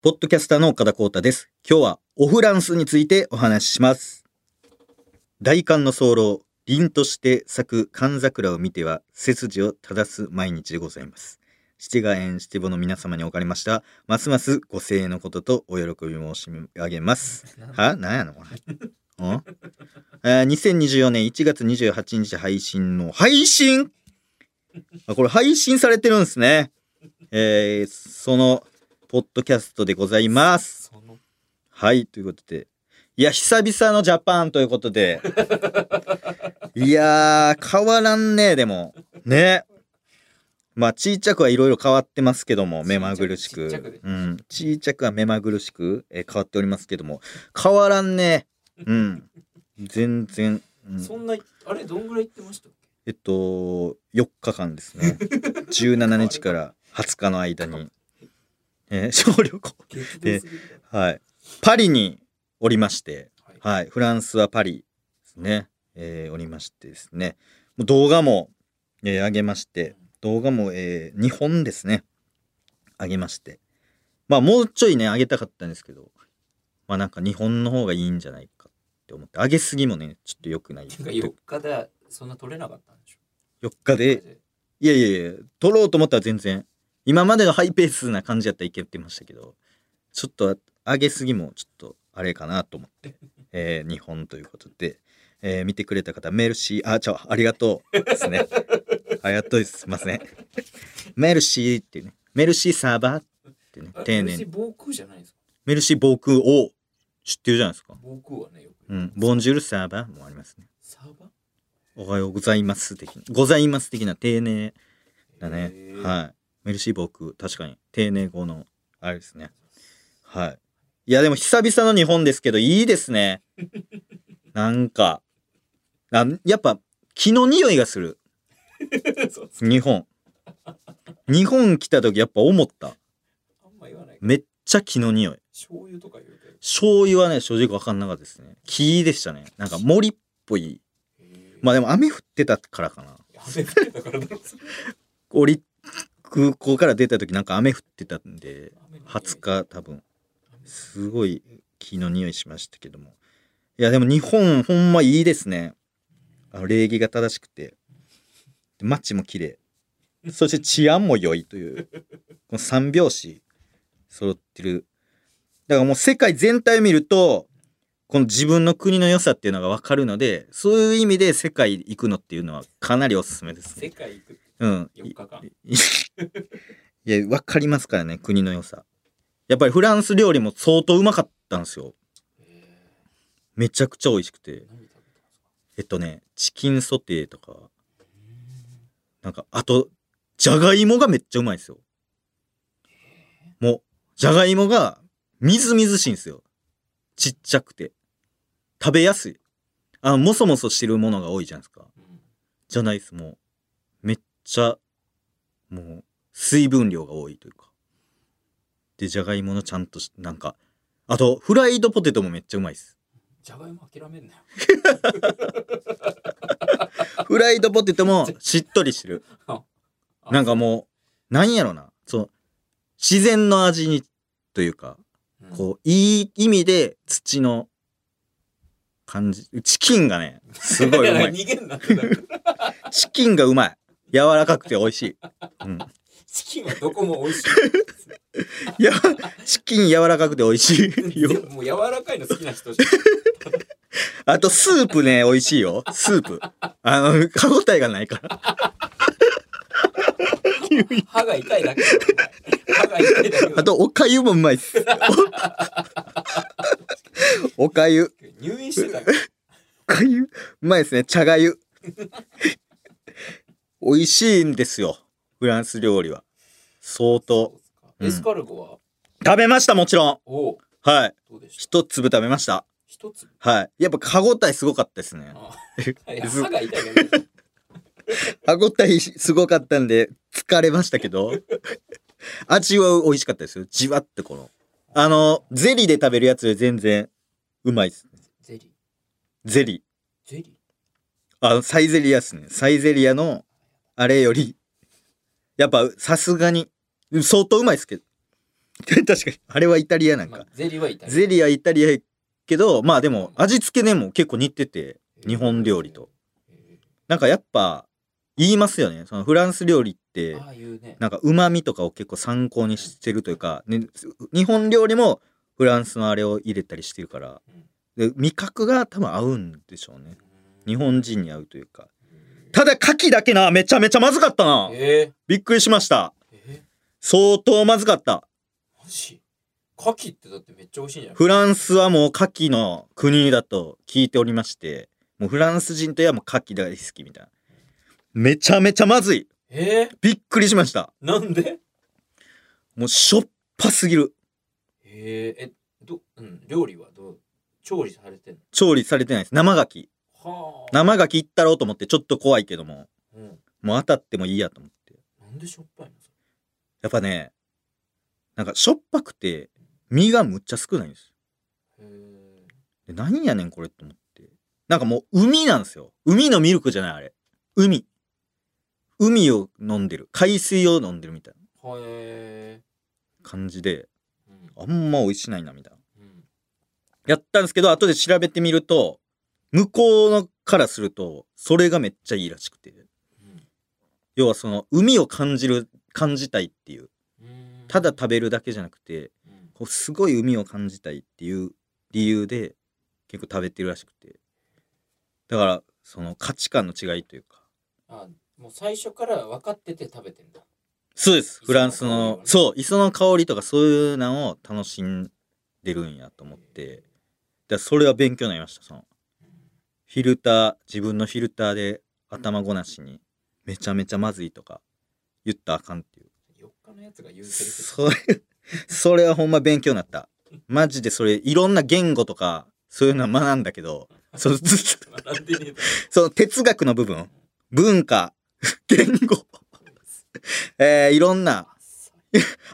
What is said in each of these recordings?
ポッドキャスターの岡田光太です。今日はオフランスについてお話しします。大寒の早漏、凛として咲く寒桜を見ては背筋を正す毎日でございます。七が縁七五の皆様におかれました、ますますご声援のこととお喜び申し上げます。は？何やのこれ？ん？えー2024年1月28日配信の配信？あこれ配信されてるんですね。えーそのポッドキャストでございます。はい、ということで。いや、久々のジャパンということで。いやー、変わらんねでも。ね。まあ、ちいちゃくはいろいろ変わってますけども、目まぐるしく。ちっちうん。ちいちゃくは目まぐるしく、えー変わっておりますけども、変わらんねうん。全然。うんそんなあれどんぐらい行ってましたっえっと、4日間ですね。17日から20日の間に、えー 小旅行。け激動すぎるはい。パリにおりまして、はいはい。フランスはパリですね。えーおりましてですね。もう動画も、えー上げまして、動画も、え2本ですね。上げまして。まあ、もうちょいね、上げたかったんですけど、まあなんか2本の方がいいんじゃないかって思って、上げすぎもね、ちょっと良くない。てか4日でそんな取れなかったんでしょ？4日で、いやいやいや、撮ろうと思ったら全然、今までのハイペースな感じやったらいけてましたけど、ちょっと上げすぎもちょっとあれかなと思って、えー、2本ということで、えー見てくれた方、メルシー、あ、ちゃうありがとうですね。ありがとうです。すいません。メルシーっていうね、メルシーサーバーってね、あ丁寧に。防空じゃないですか？メルシー防空を知ってるじゃないですか？防空はねよくうん。ボンジュールサーバーもありますね。サーバー？おはようございます的な、ございます的な丁寧だね。はい。メルシー僕、確かに。丁寧語の、あれですね。はい。いや、でも久々の日本ですけど、いいですね。なんか、あやっぱ、木の匂いがする。日本。日本来た時やっぱ思った。あんま言わないめっちゃ木の匂い。醤油とか言うけど醤油はね、正直わかんなかったですね。木でしたね。なんか森っぽい。まあでも雨降ってたからかな。雨降ってたからだろ降り、空港から出た時なんか雨降ってたんで、雨の匂い。20日多分。すごい木の匂いしましたけども。いやでも日本ほんまいいですね。あの礼儀が正しくて。で街も綺麗。そして治安も良いという。この三拍子揃ってる。だからもう世界全体を見るとこの自分の国の良さっていうのが分かるのでそういう意味で世界行くのっていうのはかなりおすすめですね。世界行くうん4日間いいや、わかりますからね、国の良さ。やっぱりフランス料理も相当うまかったんですよ。へめちゃくちゃ美味しくて。えっとね、チキンソテーとか、なんか、あと、じゃがいもがめっちゃうまいですよ。もう、じゃがいもがみずみずしいんですよ。ちっちゃくて。食べやすい。あの、もそもそしてるものが多いじゃないですか。うんじゃないです。もう、ちゃ、もう、水分量が多いというか。で、じゃがいものちゃんとし、なんか、あと、フライドポテトもめっちゃうまいです。じゃがいも諦めんなよ フライドポテトもしっとりしてる。あなんかもう、なんやろな。そう、自然の味に、というか、うんこう、いい意味で土の感じ。チキンがね、すごいうまい。チキンがうまい。柔らかくて美味しい。うん。チキンはどこも美味しい や、チキン柔らかくて美味しいいよ。でももう柔らかいの好きな人じ あと、スープね、美味しいよ。スープ。あの、歯応えがないから。歯が痛いだけ歯が痛いだけだあと、おかゆもうまいっす。おおかゆ。入院してたよおかゆうまいですね。茶がゆ。美味しいんですよ。フランス料理は。相当。うんエスカルゴは？食べました、もちろん。おうはい。どうでした？一粒食べました。一つはい。やっぱ歯応えすごかったですね。あ いや歯が痛いだけだ 歯応えすごかったんで、疲れましたけど、味は美味しかったですよ。じわってこの。あの、ゼリーで食べるやつより全然うまいです。ゼリーゼリー。ゼリー？あの、サイゼリアっすね。サイゼリアの、あれより、やっぱさすがに、相当うまいですけど。確かに。あれはイタリアなんか。まあ、ゼリーはイタリア。ゼリーはイタリアやけど、まあでも味付けでも結構似てて、日本料理と。へなんかやっぱ言いますよね。そのフランス料理って。なんか旨味とかを結構参考にしてるというか、ね、日本料理もフランスのあれを入れたりしてるから、で味覚が多分合うんでしょうね。日本人に合うというか。ただ牡蠣だけな、めちゃめちゃまずかったな。えびっくりしました。ー、え相当まずかった。マジ？牡蠣ってだってめっちゃ美味しいんじゃない？フランスはもう牡蠣の国だと聞いておりまして、もうフランス人といえばもう牡蠣大好きみたいな。めちゃめちゃまずい。えびっくりしました。ー、なんで？もうしょっぱすぎる。えー、え、ど、うん、料理はどう？調理されてんの？調理されてないです。生牡蠣。はあ。生牡蠣いったろうと思ってちょっと怖いけども、うん。もう当たってもいいやと思って。なんでしょっぱいの？そやっぱね、なんかしょっぱくて身がむっちゃ少ないんです。れへで何やねんこれって思って。なんかもう海なんですよ。海のミルクじゃないあれ。海。海を飲んでる。海水を飲んでるみたいな感じで、ー。あんま美味しないなみたいな。うん。うん。やったんですけど、後で調べてみると、向こうのからすると、それがめっちゃいいらしくて。要はその、海を感じる、感じたいっていう。うん。ただ食べるだけじゃなくて、うん。こうすごい海を感じたいっていう理由で結構食べてるらしくて。だから、その価値観の違いというか。あ、もう最初から分かってて食べてんだ。そうです。フランス香りをね、のそう、磯の香りとかそういうのを楽しんでるんやと思って。でそれは勉強になりました。その、フィルター、自分のフィルターで頭ごなしに、めちゃめちゃまずいとか言ったらあかんっていう。4日のやつが言うセリフそれ、それはほんま勉強になった。マジでそれ、いろんな言語とか、そういうのは学んだけど、その その哲学の部分、文化、言語、えー、いろんな。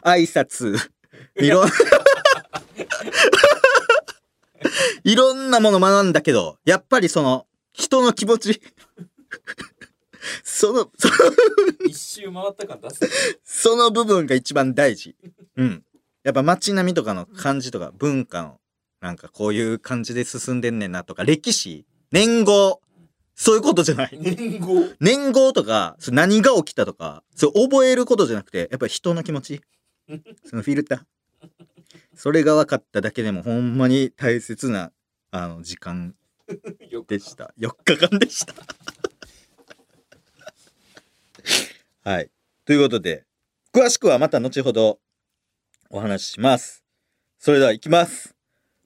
挨拶、いろん、いろんなもの学んだけど、やっぱりその、人の気持ち、その、その、一周回った感出す。その部分が一番大事。うん。やっぱ街並みとかの感じとか文化の、なんかこういう感じで進んでんねんなとか、歴史、年号、そういうことじゃない。年号？年号とか、何が起きたとか、それ覚えることじゃなくて、やっぱり人の気持ち。そのフィルター。それが分かっただけでも、ほんまに大切な、あの、時間でした。4日間でした。はい。ということで、詳しくはまた後ほどお話しします。それでは行きます。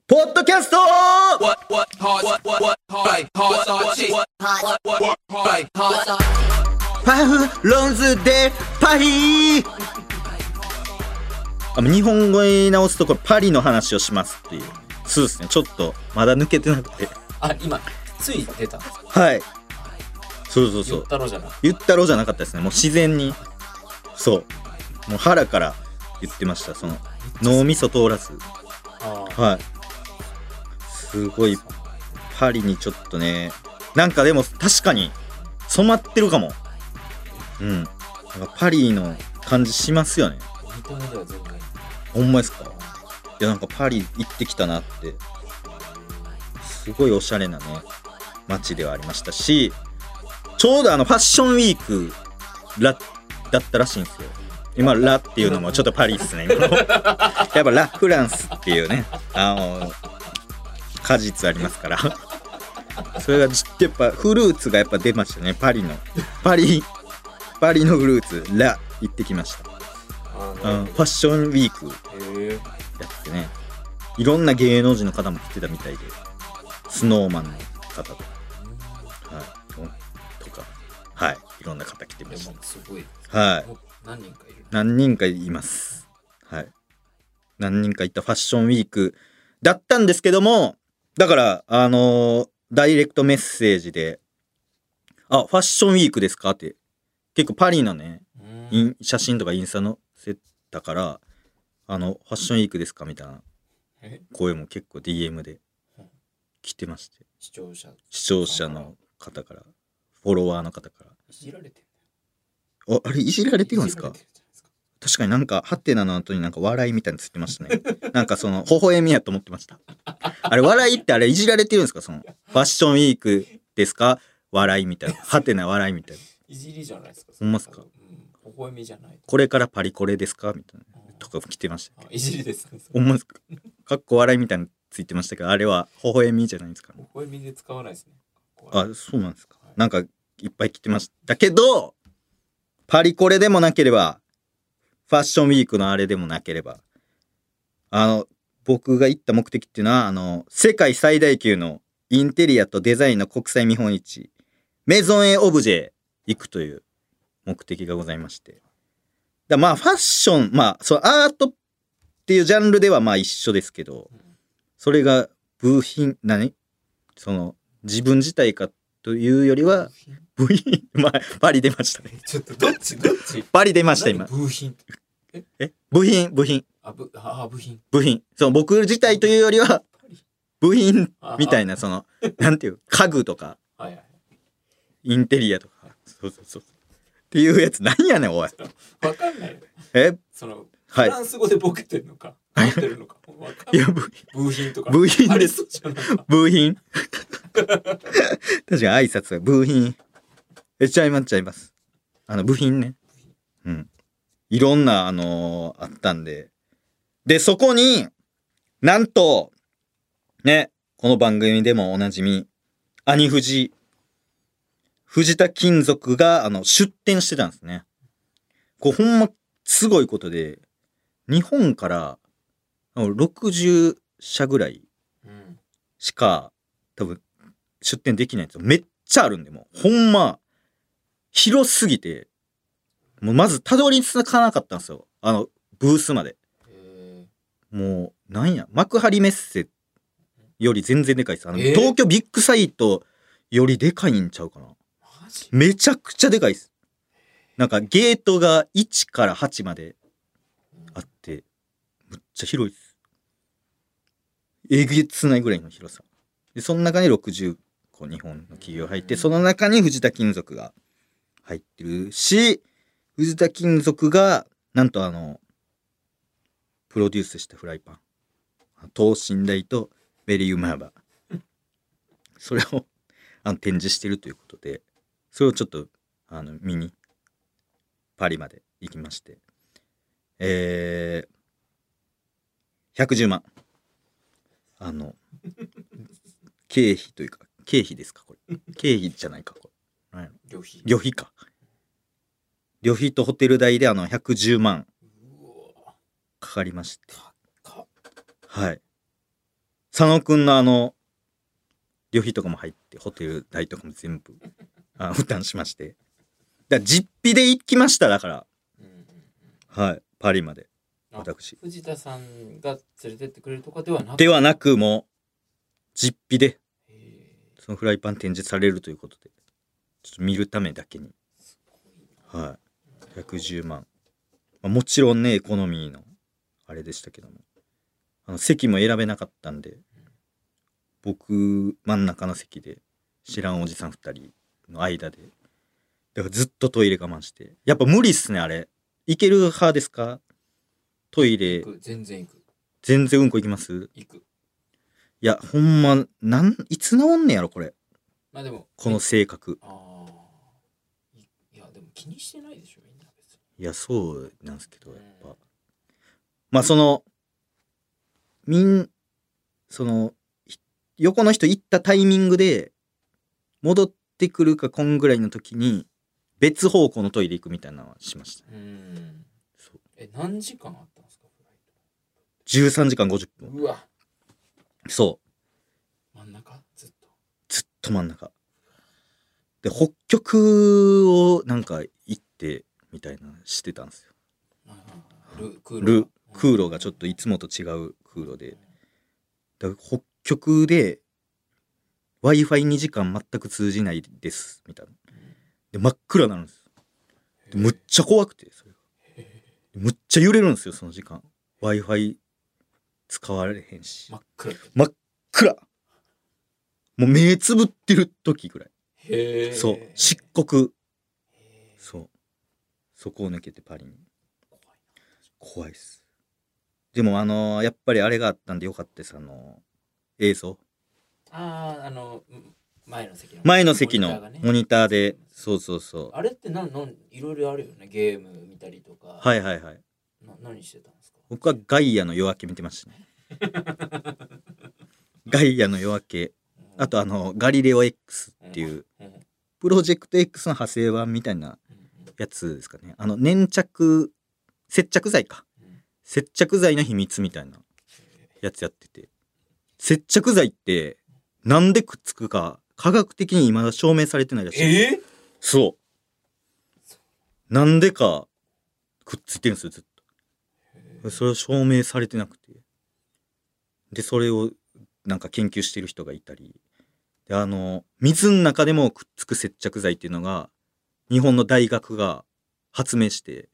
ポッドキャストパフロンズでパリあ日本語に直すとこれパリの話をしますっていう。そうですね。ちょっとまだ抜けてなくて。あ、今、つい出たんですか？はい。そうそうそう言っ。たろじゃな言ったろうじゃなかったですね。もう自然に。そう。もう腹から言ってました。その脳みそ通らず。あはい。すごい、パリにちょっとね、なんかでも確かに染まってるかも。うん。なんかパリの感じしますよね。見た目では全然。ほんまですか？いやなんかパリ行ってきたなって、すごいおしゃれなね、街ではありましたし、ちょうどあのファッションウィークラだったらしいんですよ。今、ラっていうのもちょっとパリっすね。今の やっぱラ・フランスっていうね、あの、果実ありますから。それがじやっぱフルーツがやっぱ出ましたね、パリの。パリ、パリのフルーツ、ラ、行ってきました。あうん、ファッションウィーク。やってね。いろんな芸能人の方も来てたみたいで。スノーマンの方とか,、はい、とか。はい。いろんな方来てましでもすごい。たはい。何人かいる。何人かいます。はい。何人かいたファッションウィークだったんですけどもだからあのーダイレクトメッセージで「あファッションウィークですか?」って。結構パリのね写真とかインスタ載せたから「あのファッションウィークですか?」みたいなえ？声も結構 DM でうん来てまして視聴者。視聴者の方からフォロワーの方かいじられてんらああれいじられてるんですか？確かになんか、ハテナの後になんか笑いみたいについてましたね。なんかその、微笑みやと思ってました。あれ、笑いってあれいじられてるんですか？その、ファッションウィークですか？笑いみたいな。ハテナ笑いみたいな。いじりじゃないですか。ほんまっすか？うん。微笑みじゃない。これからパリコレですか？みたいな。うんとか来てました。あいじりですか？かっこ笑いみたいについてましたけど、あれは微笑みじゃないですか、微笑みで使わないですね。あ、そうなんですか。なんか、いっぱい来てましたけど、パリコレでもなければ、ファッションウィークのあれでもなければ、あの、僕が行った目的っていうのは、あの、世界最大級のインテリアとデザインの国際見本市、メゾンエオブジェ行くという目的がございまして。だまあ、ファッション、まあ、そう、アートっていうジャンルではまあ一緒ですけど、それが部品、何？その、自分自体かというよりは、部品、まあ、パリ出ましたね。ちょっとどっち？どっち？パリ出ました、今。何？部品え？部品、部品、あ、ぶあ部品。部品。その、僕自体というよりは、部品あみたいな、その、なんていう、家具とか、はいはい。インテリアとか、そうそうそう。っていうやつ、何やねん、おい。わかんないよ。え？その、はいフランス語でボケてんのか、合ってるのか。わかんない。いや、部部品とか。部品ですありそうじゃないか。部品 確かに挨拶は部品。え、ちゃいます、ちゃいます。あの、部品ね。うん。いろんな、あのーあったんで。で、そこに、なんと、ね、この番組でもおなじみ、兄藤、藤田金属が、あの、出店してたんですね。こう、ほんま、すごいことで、日本から、あの60社ぐらいうん。しか多分出店できないんですよ。めっちゃあるんで、もうほんま広すぎて、もうまずたどり着かなかったんですよ。あの、ブースまで。えもう、なんや、幕張メッセより全然でかいです。あの、えー東京ビッグサイトよりでかいんちゃうかな。めちゃくちゃでかいです。なんかゲートが1から8まであって、むっちゃ広いです。えげつないぐらいの広さ。で、その中に60個日本の企業入って、その中に藤田金属が入ってるし、藤田金属が、なんとあの、プロデュースしたフライパン。等身大とベリーウマーバー。それをあの展示してるということで、それをちょっとあの見にパリまで行きまして、えー、110万。あの、経費というか、経費ですか、これ。経費じゃないか、これ。旅費。旅費か。旅費とホテル代であの110万かかりまして。かはい。佐野くんのあの、旅費とかも入って、ホテル代とかも全部、あ負担しまして。だ実費で行きました、だから。はい。パリまで。あ私。藤田さんが連れてってくれるとかではなく？ではなく、もう、実費で、へそのフライパン展示されるということで、ちょっと見るためだけに。はい。110万。まあ、もちろんね、エコノミーの、あれでしたけども。あの、席も選べなかったんで、僕、真ん中の席で、知らんおじさん二人の間で、だからずっとトイレ我慢して。やっぱ無理っすね、あれ。いける派ですか？トイレ行、く全然行く全然うんこ行きます？行くいや、ほんま、なん、いつ治んねやろ、これ。まあでもこの性格。ああいいやでも気にしてないでしょみんな別にいや、そうなんですけど、やっぱ。まあ、その、みん、その、ひ横の人行ったタイミングで、戻ってくるか、こんぐらいの時に、別方向のトイレ行くみたいなのはしました。うんそうえ何時間あったんですかフライ13時間50分。トうわそう。真ん中？ずっとずっと真ん中。で、北極をなんか行って、みたいなのしてたんですよ。ル空ル、空路がちょっといつもと違う空路で。だから北極で Wi-Fi2 時間全く通じないですみたいな。で真っ暗になるんです。でむっちゃ怖くてそれが。むっちゃ揺れるんですよその時間。Wi-Fi 使われへんし。真っ暗真っ暗もう目つぶってる時ぐらい。そう。漆黒。そう。そこを抜けてパリに。怖いっす。でもあのーやっぱりあれがあったんでよかったです。あのー映像。あああのうん前の席の前の席のモニターで、そうそうそう。あれってなんなんいろいろあるよねゲーム見たりとかはいはいはい。な何してたんですか？僕はガイアの夜明け見てましたね。ガイアの夜明け。あとあの、ガリレオ X っていう、プロジェクト X の派生版みたいなやつですかね。あの、粘着、接着剤か。うん接着剤の秘密みたいなやつやってて。接着剤って、なんでくっつくか、科学的に未だ証明されてないらしい。えー？そう。なんでか、くっついてるんですよ、ずっと。それを証明されてなくて。で、それをなんか研究してる人がいたり。で、あの、水の中でもくっつく接着剤っていうのが、日本の大学が発明して、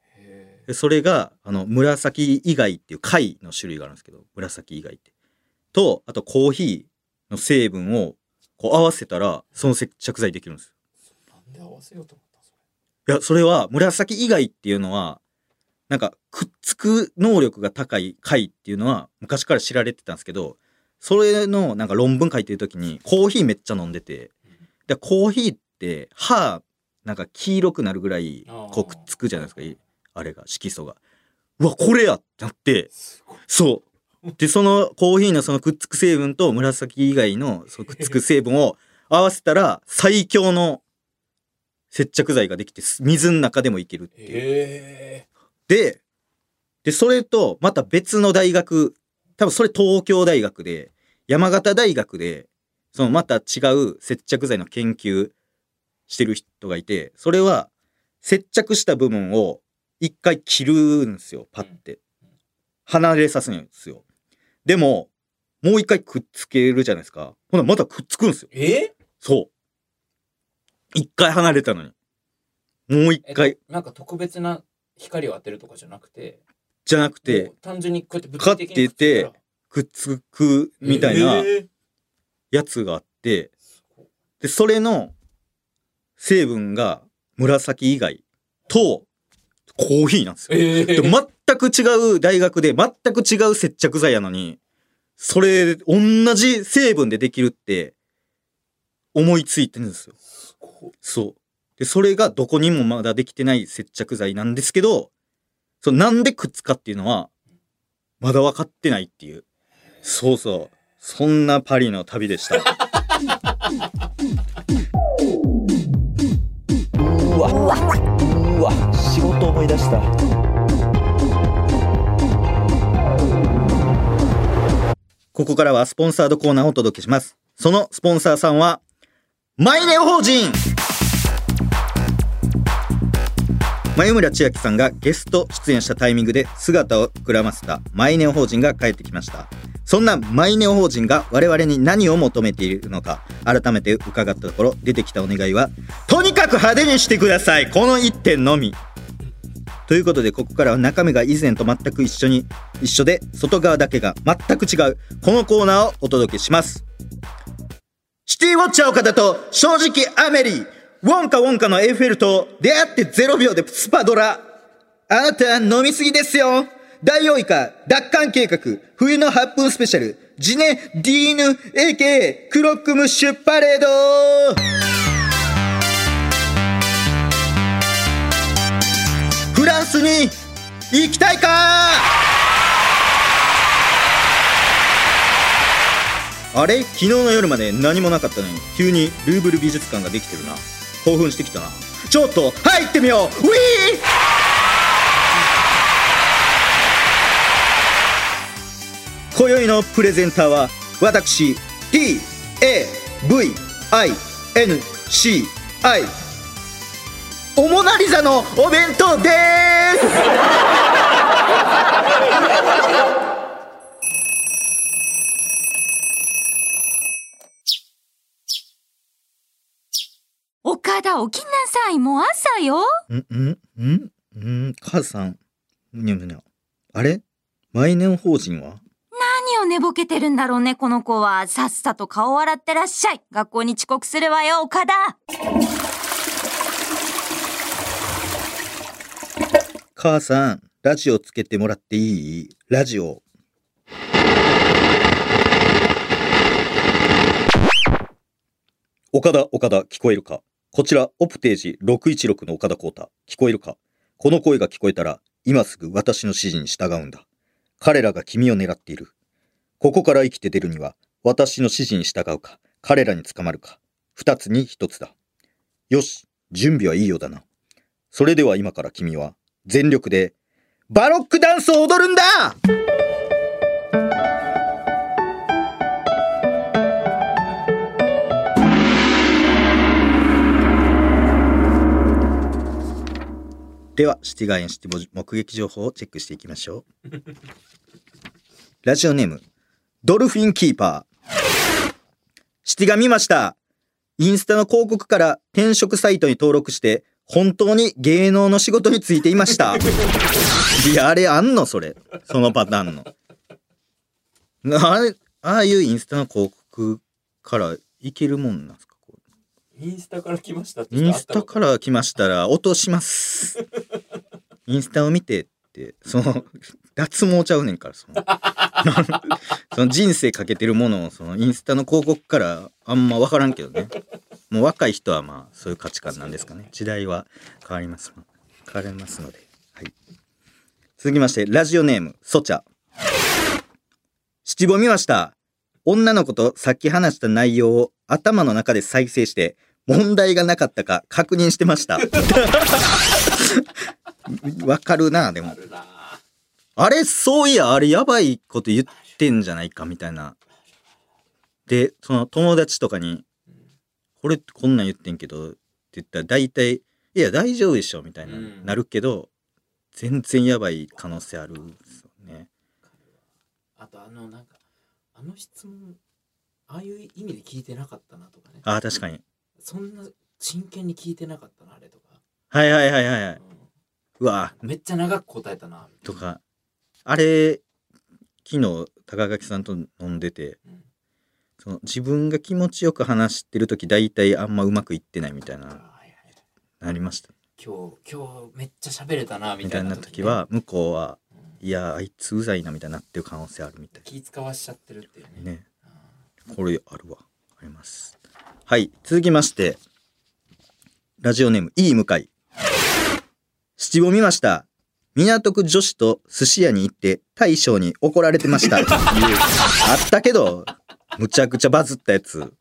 それが、あの、紫以外っていう貝の種類があるんですけど、紫以外って。と、あとコーヒーの成分をこう合わせたら、その接着剤できるんですなんで合わせようと思ったんそいや、それは紫以外っていうのは、なんかくっつく能力が高い貝っていうのは昔から知られてたんですけど、それのなんか論文書いてる時にコーヒーめっちゃ飲んでて、で、コーヒーって歯、なんか黄色くなるぐらいこうくっつくじゃないですか、いあれが、色素が。うわ、これやってなってそう。で、そのコーヒーのそのくっつく成分と紫以外のそのくっつく成分を 合わせたら最強の接着剤ができてす水の中でもいけるっていう。へで、で、それとまた別の大学、多分それ東京大学で、山形大学で、そのまた違う接着剤の研究してる人がいて、それは接着した部分を一回切るんですよ、パッて。離れさせるんですよ。でも、もう一回くっつけるじゃないですか。ほな、またくっつくんですよ。え？えそう。一回離れたのに。もう一えっ回、となんか特別な光を当てるとかじゃなくて？じゃなくて単純にこうやって物カッて理的にてくっくっつくみたいなえーやつがあって、で、それの成分が紫以外とコーヒーなんですよ。えでー全く違う大学で全く違う接着剤やのに、それ同じ成分でできるって思いついてるんですよ。そう。で、それがどこにもまだできてない接着剤なんですけど、そうなんでくっつかっていうのは、まだ分かってないっていう。そうそう。そんなパリの旅でした。ここからはスポンサードコーナーをお届けします。そのスポンサーさんは、マイネオ法人前村千秋さんがゲスト出演したタイミングで姿をくらませたマイネオ法人が帰ってきました。そんなマイネオ法人が我々に何を求めているのか改めて伺ったところ出てきたお願いはとにかく派手にしてくださいこの一点のみということでここからは中身が以前と全く一緒に一緒で外側だけが全く違うこのコーナーをお届けします。シティウォッチャー岡田と正直アメリーウォンカウォンカのエッフェルと出会って0秒でスパドラ。あなた飲みすぎですよ。ダイオウイカ奪還計画冬の8分スペシャルジネ・ディーヌ AKA クロックムッシュパレード。フランスに行きたいか？あれ？昨日の夜まで何もなかったのに急にルーブル美術館ができてるな。興奮してきたな。ちょっと入ってみよう！ウィー！今宵のプレゼンターは私 D A V I N C I おモナリザのお弁当です。岡田起きなさいもう朝よ。んんんん母さん。にゃにゃあれ？マイネオ法人は？何を寝ぼけてるんだろうねこの子は。さっさと顔洗ってらっしゃい。学校に遅刻するわよ岡田母さんラジオつけてもらっていい？ラジオ。岡田、岡田、聞こえるか？こちら、オプテージ616の岡田光太、聞こえるか？この声が聞こえたら、今すぐ私の指示に従うんだ。彼らが君を狙っている。ここから生きて出るには、私の指示に従うか、彼らに捕まるか、二つに一つだ。よし、準備はいいようだな。それでは今から君は、全力で、バロックダンスを踊るんだでは、シティガーエンシティボ目撃情報をチェックしていきましょう。ラジオネーム、ドルフィンキーパー。シティが見ました。インスタの広告から転職サイトに登録して、本当に芸能の仕事についていました。いや、あれあんのそれ。そのパターンの。あれ、ああいうインスタの広告からいけるもんなんですか？こインスタから来ましたインスタから来ましたら落とします。インスタを見てって、その、脱毛ちゃうねんから、その。その人生かけてるものを、そのインスタの広告からあんま分からんけどね。もう若い人はまあ、そういう価値観なんですかね。時代は変わります。変わりますので。はい。続きまして、ラジオネーム、ソチャ。七五見ました。女の子とさっき話した内容を頭の中で再生して、問題がなかったか確認してました。わかるな、でもあ。れ、そういや、あれやばいこと言ってんじゃないか、みたいな。で、その友達とかに、これこんなん言ってんけど、って言ったら大体、いや、大丈夫でしょ、みたいな、うんなるけど、全然やばい可能性あるんですよね。あとあのなんかあの質問ああいう意味で聞いてなかったなとかねああ、確かに。そんな真剣に聞いてなかったなあれとか、はいはいはいはいはい。ううわんめっちゃ長く答えたなとか、あれ、昨日、高垣さんと飲んでて、うんその自分が気持ちよく話してる時大体あんまうまくいってないみたいな、なりました。今日今日めっちゃ喋れたなみたいなみたいな時は、向こうは、うんいや、あいつうざいなみたいになってる可能性あるみたい気使わしちゃってるっていうねね。これあるわ。あります。はい。続きまして、ラジオネーム、いい向かい。七五見ました。港区女子と寿司屋に行って大将に怒られてました。っていうあったけど、むちゃくちゃバズったやつ。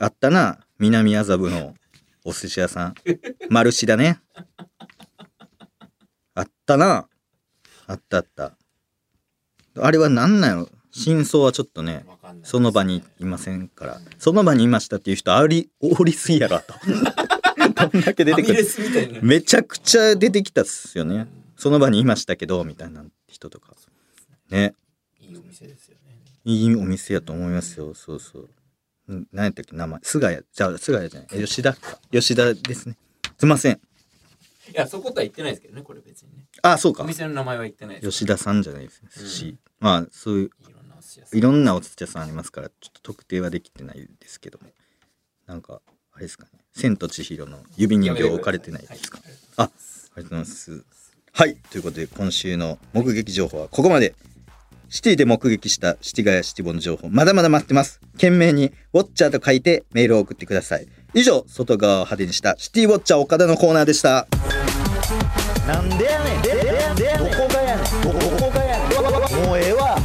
あったな。南麻布のお寿司屋さん。マルシだね。あったな。あったあった。あれは何なんやろ？真相はちょっとね、わかんないですその場にいませんから、その場にいましたっていう人あり、おりすぎやろと。どんだけ出てくる。めちゃくちゃ出てきたっすよね。その場にいましたけど、みたいな人とか。ね。いいお店ですよねいいお店やと思いますよ。そうそう。ん何やったっけ名前。菅谷。じゃあ、菅谷じゃない。え吉田か。吉田ですね。すいません。いやそことは言ってないですけどねこれ別にねあ、そうかお。店の名前は言ってないです吉田さんじゃないですね。寿司。まあ、そういう、いろんなお寿司屋さんいろんなお寿司屋さんありますから、ちょっと特定はできてないですけども。なんか、あれですかね。千と千尋の指人形置かれてないですか？あ、ありがとうございます。はい。ということで、今週の目撃情報はここまで。シティで目撃したシティガヤシティボの情報、まだまだ待ってます。懸命に、ウォッチャーと書いてメールを送ってください。以上、外側を派手にしたシティウォッチャー岡田のコーナーでした。なんでやねんでででどこがやねんどこどこがやねんもうええわ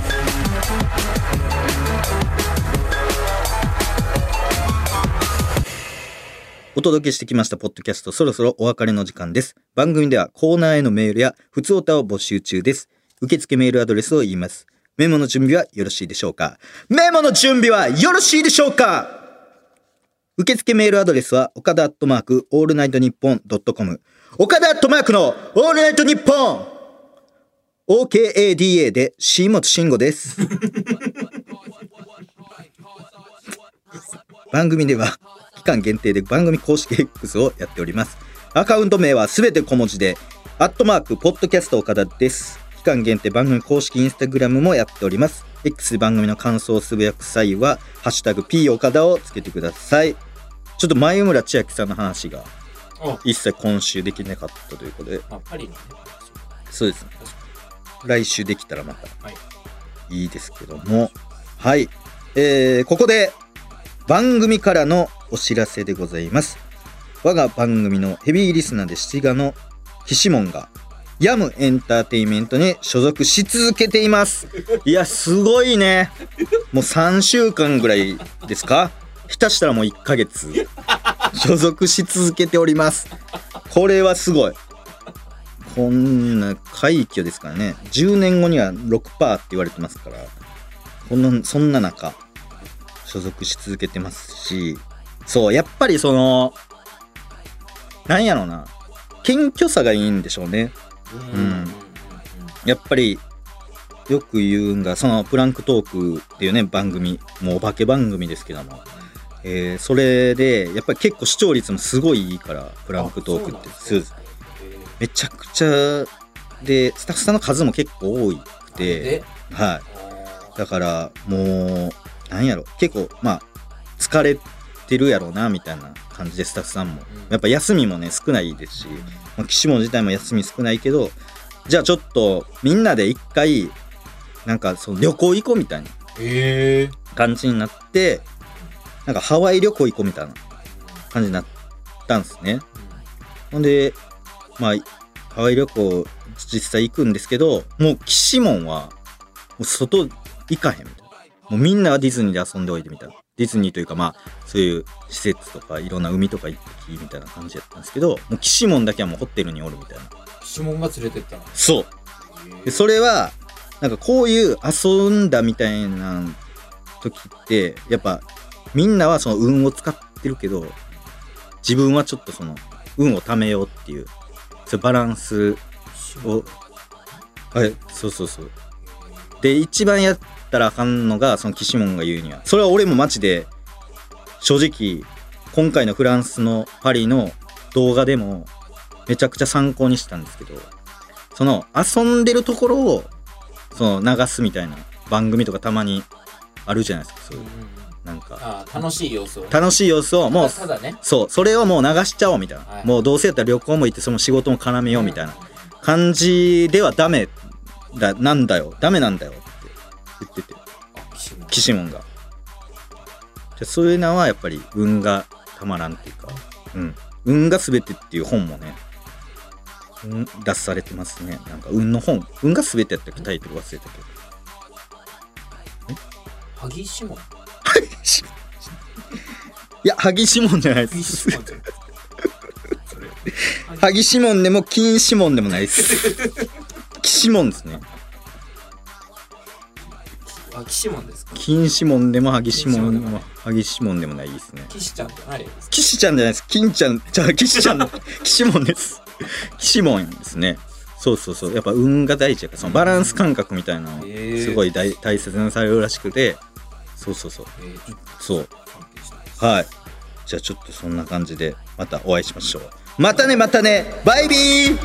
お届けしてきましたポッドキャスト、そろそろお別れの時間です。番組ではコーナーへのメールや、普通歌を募集中です。受付メールアドレスを言います。メモの準備はよろしいでしょうか？メモの準備はよろしいでしょうか？受付メールアドレスは、岡田アットマーク、オールナイトニッポンドットコム。岡田アットマークの、オールナイトニッポン !OKADA で、シーモトシンゴです。番組では期間限定で番組公式 X をやっております。アカウント名はすべて小文字でアットマークポッドキャスト岡田です。期間限定番組公式インスタグラムもやっております。X で番組の感想をつぶやく際はハッシュタグ P 岡田をつけてください。ちょっと前村千秋さんの話があ一切今週できなかったということで。まあパリにね。そうですね。来週できたらまたはい。いいですけども。はい。えー、ここで番組からのお知らせでございます。我が番組のヘビーリスナーで七賀の岸門がヤムエンターテイメントに所属し続けています。いやすごいね。もう3週間ぐらいですか？下手したらもう1ヶ月。所属し続けております。これはすごい。こんな快挙ですからね。10年後には6%って言われてますから。このそんな中所属し続けてますし。そうやっぱりそのなんやろな。謙虚さがいいんでしょうね。うん。うんやっぱりよく言うんがそのプランクトークっていうね番組。もうお化け番組ですけども、えーそれでやっぱり結構視聴率もすごいいいからプランクトークって。めちゃくちゃでスタッフさんの数も結構多くて。で？はい。だからもうなんやろ。結構まあ疲れてるやろうなみたいな感じでスタッフさんも。やっぱ休みもね少ないですし、まあ、岸本自体も休み少ないけどじゃあちょっとみんなで一回なんかその旅行行こうみたいな感じになってなんかハワイ旅行行こうみたいな感じになったんですね。ほんでまあハワイ旅行実際行くんですけどもう岸門はもう外行かへんみたいな。もうみんなはディズニーで遊んでおいてみたいなディズニーというかまあそういう施設とかいろんな海とか行ってきみたいな感じやったんですけどもう岸門だけはもうホテルにおるみたいな。指紋が連れてったの？そう。でそれはなんかこういう遊んだみたいな時ってやっぱみんなはその運を使ってるけど自分はちょっとその運を貯めようっていうそういうバランスをはいそうそうそう。で一番やったらあかんのがその岸門が言うには。それは俺もマジで正直今回のフランスのパリの動画でもめちゃくちゃ参考にしたんですけどその遊んでるところをその流すみたいな番組とかたまにあるじゃないですかそういう。なんか。楽しい様子を。ね楽しい様子をもうただね。そうそれをもう流しちゃおうみたいな、はい。もうどうせやったら旅行も行ってその仕事も絡めようみたいな感じではダメだなんだよ。ダメなんだよって言っててあ岸本岸門が。でそういうのはやっぱり運がたまらんっていうか、うん、運が全てっていう本もね、うん、出されてますね。なんか運の本。運が全てやったっけ？タイトル忘れたけど。萩下 いや萩シモンじゃないで萩す 萩シモンでも金シモンでもないです。岸門ですね。あ岸門ですか？金シモンでも萩シモンでも萩シモンでもないですね。岸ちゃんじゃないですか？岸ちゃんじゃないです。金ちゃんじゃあ岸ちゃん岸門です。岸門ですね。そうそうそう。やっぱ運が大事やからそのバランス感覚みたいなのすごい大大切にされるらしくて。そうそうそう。えーそう。はい。じゃあちょっとそんな感じでまたお会いしましょう。またねまたね。バイビー